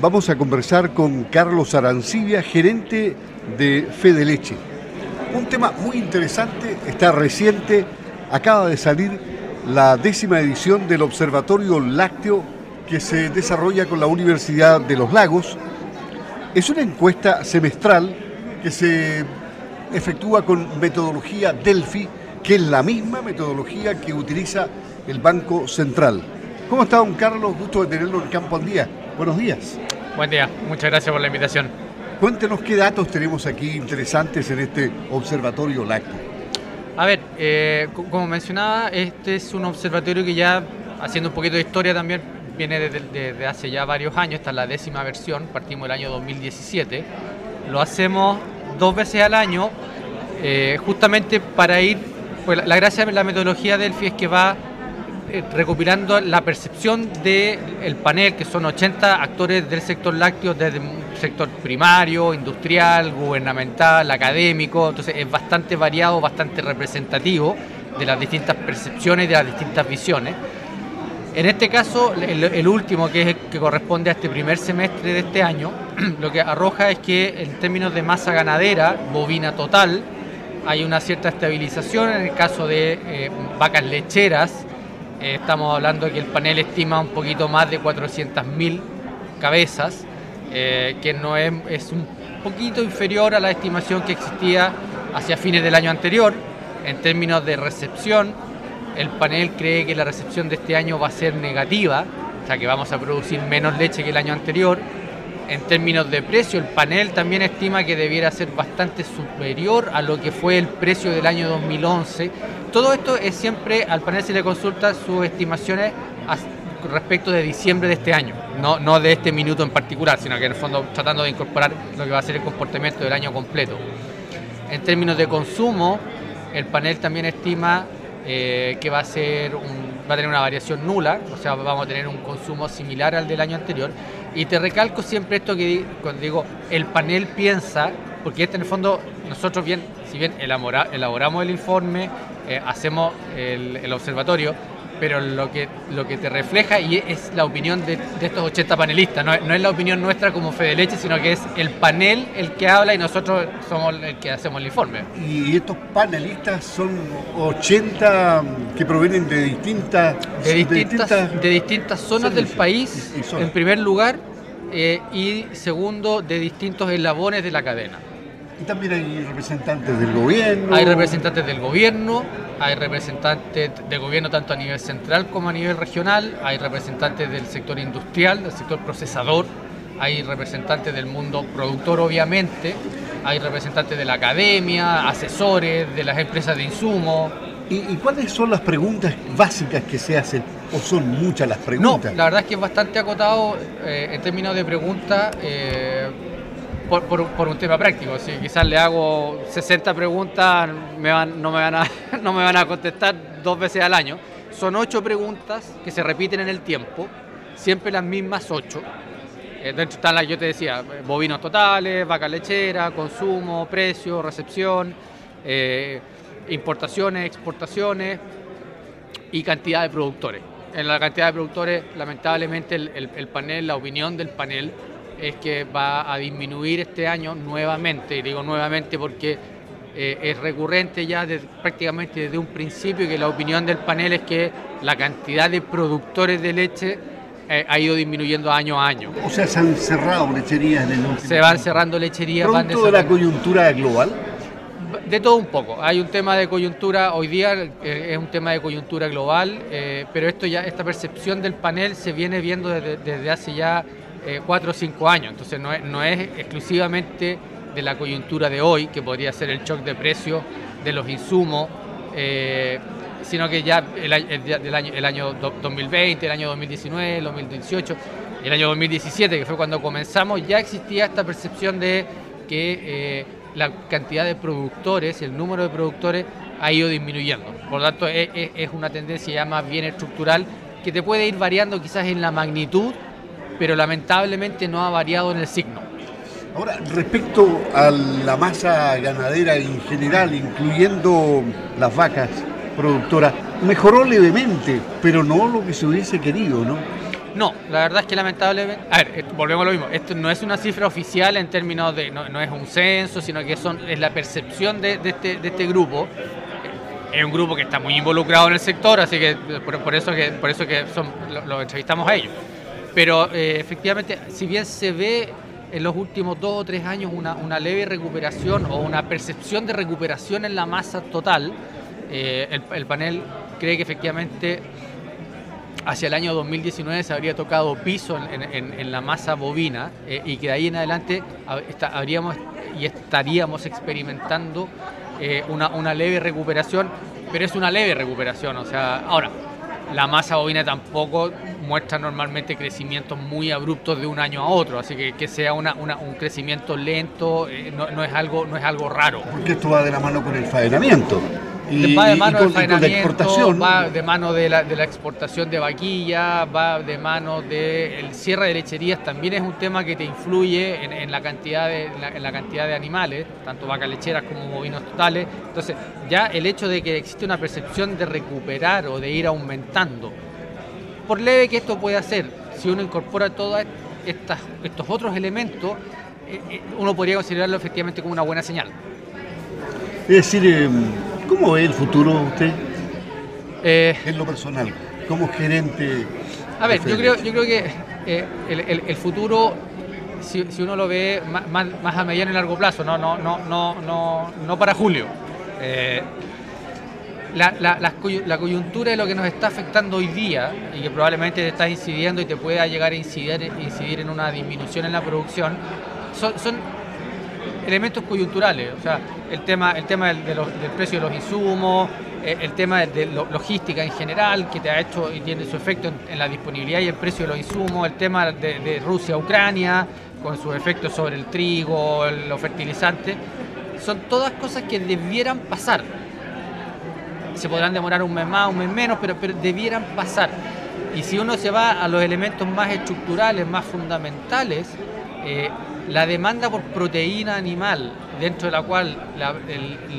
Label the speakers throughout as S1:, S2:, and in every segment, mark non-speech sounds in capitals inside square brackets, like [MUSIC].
S1: vamos a conversar con Carlos Arancibia, gerente de Fede Leche. Un tema muy interesante, está reciente, acaba de salir la décima edición del Observatorio Lácteo que se desarrolla con la Universidad de los Lagos. Es una encuesta semestral que se efectúa con metodología Delphi, que es la misma metodología que utiliza el Banco Central. ¿Cómo está, don Carlos? Gusto de tenerlo en Campo al Día. Buenos días.
S2: Buen día, muchas gracias por la invitación.
S1: Cuéntenos qué datos tenemos aquí interesantes en este observatorio lácteo.
S2: A ver, eh, como mencionaba, este es un observatorio que ya, haciendo un poquito de historia también, viene desde, hace ya varios años, esta es la décima versión, partimos del año 2017. Lo hacemos dos veces al año, eh, justamente para ir, pues la gracia de la metodología Delphi es que va recopilando la percepción del panel, que son 80 actores del sector lácteo, desde sector primario, industrial, gubernamental, académico, entonces es bastante variado, bastante representativo de las distintas percepciones de las distintas visiones. En este caso, el, último, que es el que corresponde a este primer semestre de este año, [CLEARS THROAT] lo que arroja es que en términos de masa ganadera, bovina total, hay una cierta estabilización en el caso de eh, vacas lecheras, eh, estamos hablando de que el panel estima un poquito más de 400.000 cabezas, eh, que no es, es un poquito inferior a la estimación que existía hacia fines del año anterior. En términos de recepción, el panel cree que la recepción de este año va a ser negativa, o sea que vamos a producir menos leche que el año anterior. En términos de precio, el panel también estima que debiera ser bastante superior a lo que fue el precio del año 2011 todo esto es siempre, al panel se le consulta sus estimaciones respecto de diciembre de este año, no, no de este minuto en particular, sino que en el fondo tratando de incorporar lo que va a ser el comportamiento del año completo. En términos de consumo, el panel también estima eh, que va a, ser va a tener una variación nula, o sea, vamos a tener un consumo similar al del año anterior. Y te recalco siempre esto que cuando digo el panel piensa, porque este en el fondo nosotros bien, si bien elaboramos el informe, eh, hacemos el, observatorio, pero lo que, lo que te refleja y es la opinión de, estos 80 panelistas, no, es la opinión nuestra como Fede Leche, sino que es el panel el que habla y nosotros somos el que hacemos el informe.
S1: Y estos panelistas son 80 que provienen de distintas...
S2: De distintas, de distintas, zonas del país, en primer lugar, eh, y segundo, de distintos eslabones de la cadena.
S1: Y también hay representantes del gobierno.
S2: Hay representantes del gobierno, hay representantes del gobierno tanto a nivel central como a nivel regional, hay representantes del sector industrial, del sector procesador, hay representantes del mundo productor obviamente, hay representantes de la academia, asesores, de las empresas de insumos.
S1: ¿Y, cuáles son las preguntas básicas que se hacen? ¿O son muchas las preguntas?
S2: No, la verdad es que es bastante acotado eh, en términos de preguntas. Eh, por, un tema práctico. Si quizás le hago 60 preguntas, [LAUGHS] no, me van a, contestar dos veces al año. Son ocho preguntas que se repiten en el tiempo, siempre las mismas ocho. Eh, dentro están las, yo te decía, bovinos totales, vaca lechera, consumo, precio, recepción, eh, importaciones, exportaciones y cantidad de productores. En la cantidad de productores, lamentablemente, el panel, la opinión del panel es que va a disminuir este año nuevamente, y digo nuevamente porque eh, es recurrente ya prácticamente desde un principio que la opinión del panel es que la cantidad de productores de leche eh, ha ido disminuyendo año a año.
S1: O sea, se han cerrado lecherías en el último
S2: Se van cerrando lecherías.
S1: ¿Producto de la coyuntura global?
S2: De todo un poco. Hay un tema de coyuntura, hoy día eh, es un tema de coyuntura global, pero esto ya, esta percepción del panel se viene viendo desde hace ya eh, cuatro o cinco años. Entonces no es, exclusivamente de la coyuntura de hoy, que podría ser el shock de precio de los insumos, eh, sino que ya el, año, el año 2020, el año 2019, el 2018, el año 2017, que fue cuando comenzamos, ya existía esta percepción de que eh, la cantidad de productores, el número de productores ha ido disminuyendo. Por lo tanto, es, es una tendencia ya más bien estructural que te puede ir variando quizás en la magnitud pero lamentablemente no ha variado en el signo.
S1: Ahora, respecto a la masa ganadera en general, incluyendo las vacas productoras, mejoró levemente, pero no lo que se hubiese querido, ¿no?
S2: No, la verdad es que lamentablemente, a ver, volvemos a lo mismo, esto no es una cifra oficial en términos de, no, es un censo, sino que son, es la percepción de, este, de este grupo es un grupo que está muy involucrado en el sector, así que por, eso que por eso que son, lo, entrevistamos a ellos. Pero eh, efectivamente, si bien se ve en los últimos dos o tres años una, leve recuperación o una percepción de recuperación en la masa total, eh, el, panel cree que efectivamente hacia el año 2019 se habría tocado piso en, la masa bovina eh, y que de ahí en adelante habríamos y estaríamos experimentando eh, una, leve recuperación, pero es una leve recuperación. O sea, ahora, la masa bovina tampoco muestra normalmente crecimientos muy abruptos de un año a otro, así que que sea una, un crecimiento lento eh, no, no, es algo, no es algo raro.
S1: Porque esto va de la mano con el faenamiento
S2: va de mano del va de mano de la, de la, exportación de vaquilla, va de mano del cierre de lecherías, también es un tema que te influye en, la, cantidad de, en la, cantidad de animales, tanto vacas lecheras como bovinos totales. Entonces, ya el hecho de que existe una percepción de recuperar o de ir aumentando, por leve que esto pueda ser, si uno incorpora todos estos otros elementos, eh, eh, uno podría considerarlo efectivamente como una buena señal.
S1: Es decir, em, ¿Cómo ve el futuro usted? Eh, en lo personal, como gerente.
S2: A ver, yo creo, yo creo que eh, el, futuro, si, uno lo ve más, a mediano y largo plazo, no, no, no, no, no, no para julio. Eh, la, coyuntura de lo que nos está afectando hoy día y que probablemente te está incidiendo y te pueda llegar a incidir, incidir en una disminución en la producción, son, son elementos coyunturales, o sea, el tema, el tema del, precio de los insumos, eh, el tema de, logística en general, que te ha hecho y tiene su efecto en, la disponibilidad y el precio de los insumos, el tema de, Rusia-Ucrania, con sus efectos sobre el trigo, los fertilizantes, son todas cosas que debieran pasar. Se podrán demorar un mes más, un mes menos, pero, debieran pasar. Y si uno se va a los elementos más estructurales, más fundamentales, eh, la demanda por proteína animal, dentro de la cual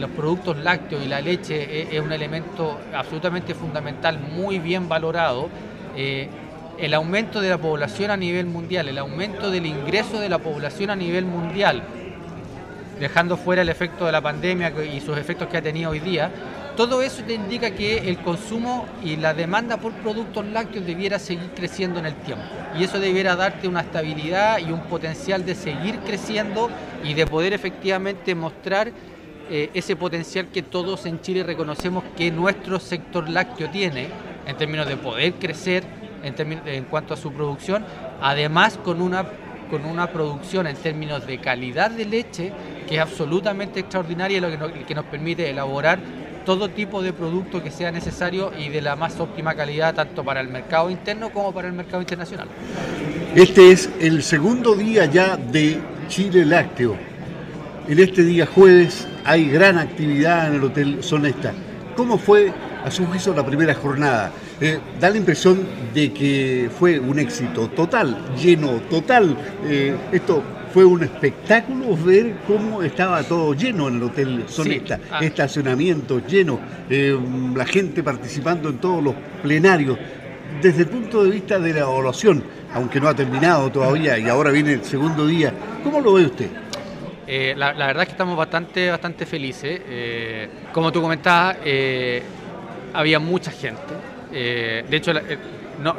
S2: los productos lácteos y la leche es, un elemento absolutamente fundamental, muy bien valorado, eh, el aumento de la población a nivel mundial, el aumento del ingreso de la población a nivel mundial, dejando fuera el efecto de la pandemia y sus efectos que ha tenido hoy día, todo eso te indica que el consumo y la demanda por productos lácteos debiera seguir creciendo en el tiempo. Y eso debiera darte una estabilidad y un potencial de seguir creciendo y de poder efectivamente mostrar eh, ese potencial que todos en Chile reconocemos que nuestro sector lácteo tiene en términos de poder crecer en, en cuanto a su producción, además con una, con una producción en términos de calidad de leche que es absolutamente extraordinaria y lo que que nos permite elaborar todo tipo de producto que sea necesario y de la más óptima calidad tanto para el mercado interno como para el mercado internacional.
S1: Este es el segundo día ya de Chile Lácteo. En este día jueves hay gran actividad en el Hotel Sonesta. ¿Cómo fue a su juicio la primera jornada? Eh, da la impresión de que fue un éxito total, lleno, total. Eh, esto fue un espectáculo ver cómo estaba todo lleno en el Hotel Sonesta, ah. estacionamientos llenos, eh, la gente participando en todos los plenarios. Desde el punto de vista de la evaluación, aunque no ha terminado todavía y ahora viene el segundo día, ¿cómo lo ve usted?
S2: Eh, la, verdad es que estamos bastante, bastante felices. Eh, como tú comentabas, había mucha gente. de hecho, no,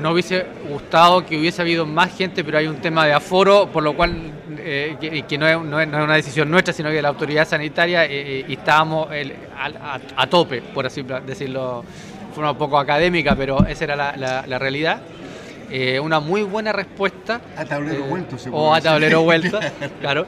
S2: no hubiese gustado que hubiese habido más gente, pero hay un tema de aforo, por lo cual, eh, que, no, es, una decisión nuestra, sino que de la autoridad sanitaria, eh, eh, y estábamos a, tope, por así decirlo, de forma un poco académica, pero esa era la, realidad. una muy buena respuesta.
S1: A tablero vuelto,
S2: O a tablero [LAUGHS] vuelto, claro.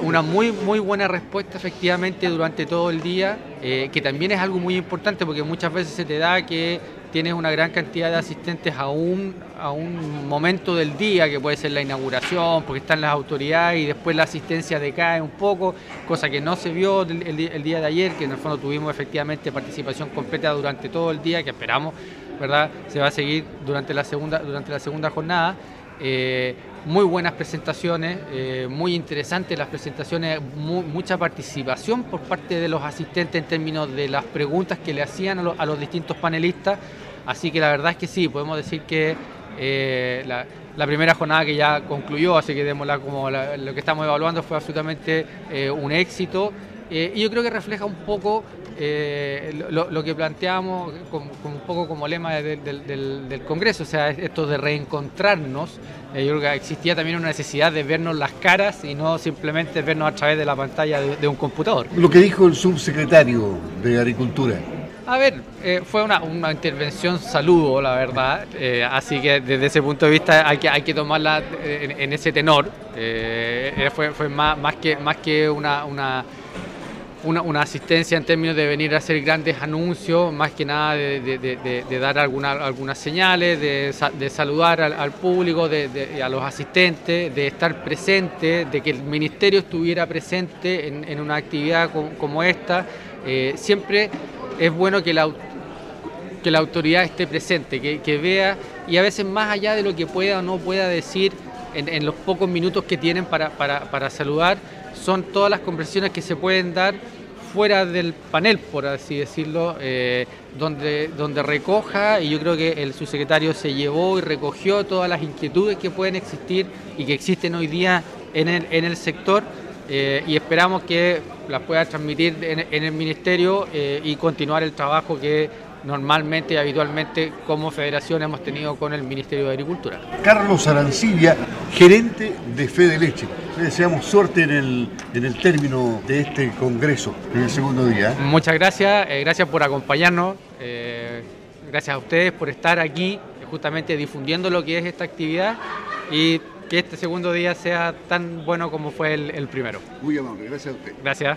S2: una muy, muy buena respuesta, efectivamente, durante todo el día, que también es algo muy importante porque muchas veces se te da que tienes una gran cantidad de asistentes a un, a un momento del día, que puede ser la inauguración, porque están las autoridades y después la asistencia decae un poco, cosa que no se vio el, día de ayer, que en el fondo tuvimos efectivamente participación completa durante todo el día, que esperamos, ¿verdad? Se va a seguir durante la segunda, durante la segunda jornada. Eh, muy buenas presentaciones, eh, muy interesantes las presentaciones, mucha participación por parte de los asistentes en términos de las preguntas que le hacían a, los distintos panelistas. Así que la verdad es que sí, podemos decir que eh, la, primera jornada que ya concluyó, así que démosla como lo que estamos evaluando fue absolutamente eh, un éxito. Eh, y yo creo que refleja un poco lo, que planteamos un poco como lema del, Congreso, o sea, esto de reencontrarnos. yo creo que existía también una necesidad de vernos las caras y no simplemente vernos a través de la pantalla de un computador.
S1: Lo que dijo el subsecretario de Agricultura.
S2: A ver, eh, fue una, intervención saludo, la verdad, eh, así que desde ese punto de vista hay que, hay que tomarla en, ese tenor. Eh, fue, fue más, más, que, más que una, una, una, asistencia en términos de venir a hacer grandes anuncios, más que nada de, dar alguna, algunas señales, de, saludar al, público, de, a los asistentes, de estar presente, de que el ministerio estuviera presente en, una actividad como, esta. Siempre es bueno que la, autoridad esté presente, que, vea y a veces más allá de lo que pueda o no pueda decir en, los pocos minutos que tienen para, saludar, son todas las conversaciones que se pueden dar fuera del panel, por así decirlo, eh, donde, recoja, y yo creo que el subsecretario se llevó y recogió todas las inquietudes que pueden existir y que existen hoy día en el sector eh, y esperamos que las pueda transmitir en, el Ministerio eh, y continuar el trabajo que normalmente y habitualmente como federación hemos tenido con el Ministerio de Agricultura.
S1: Carlos Arancibia, gerente de Fede Leche. Le deseamos suerte en el, en el término de este congreso, en el segundo día.
S2: Muchas gracias, eh, gracias por acompañarnos, gracias a ustedes por estar aquí justamente difundiendo lo que es esta actividad y que este segundo día sea tan bueno como fue el, el primero.
S1: Muy amable, gracias a usted.
S2: Gracias.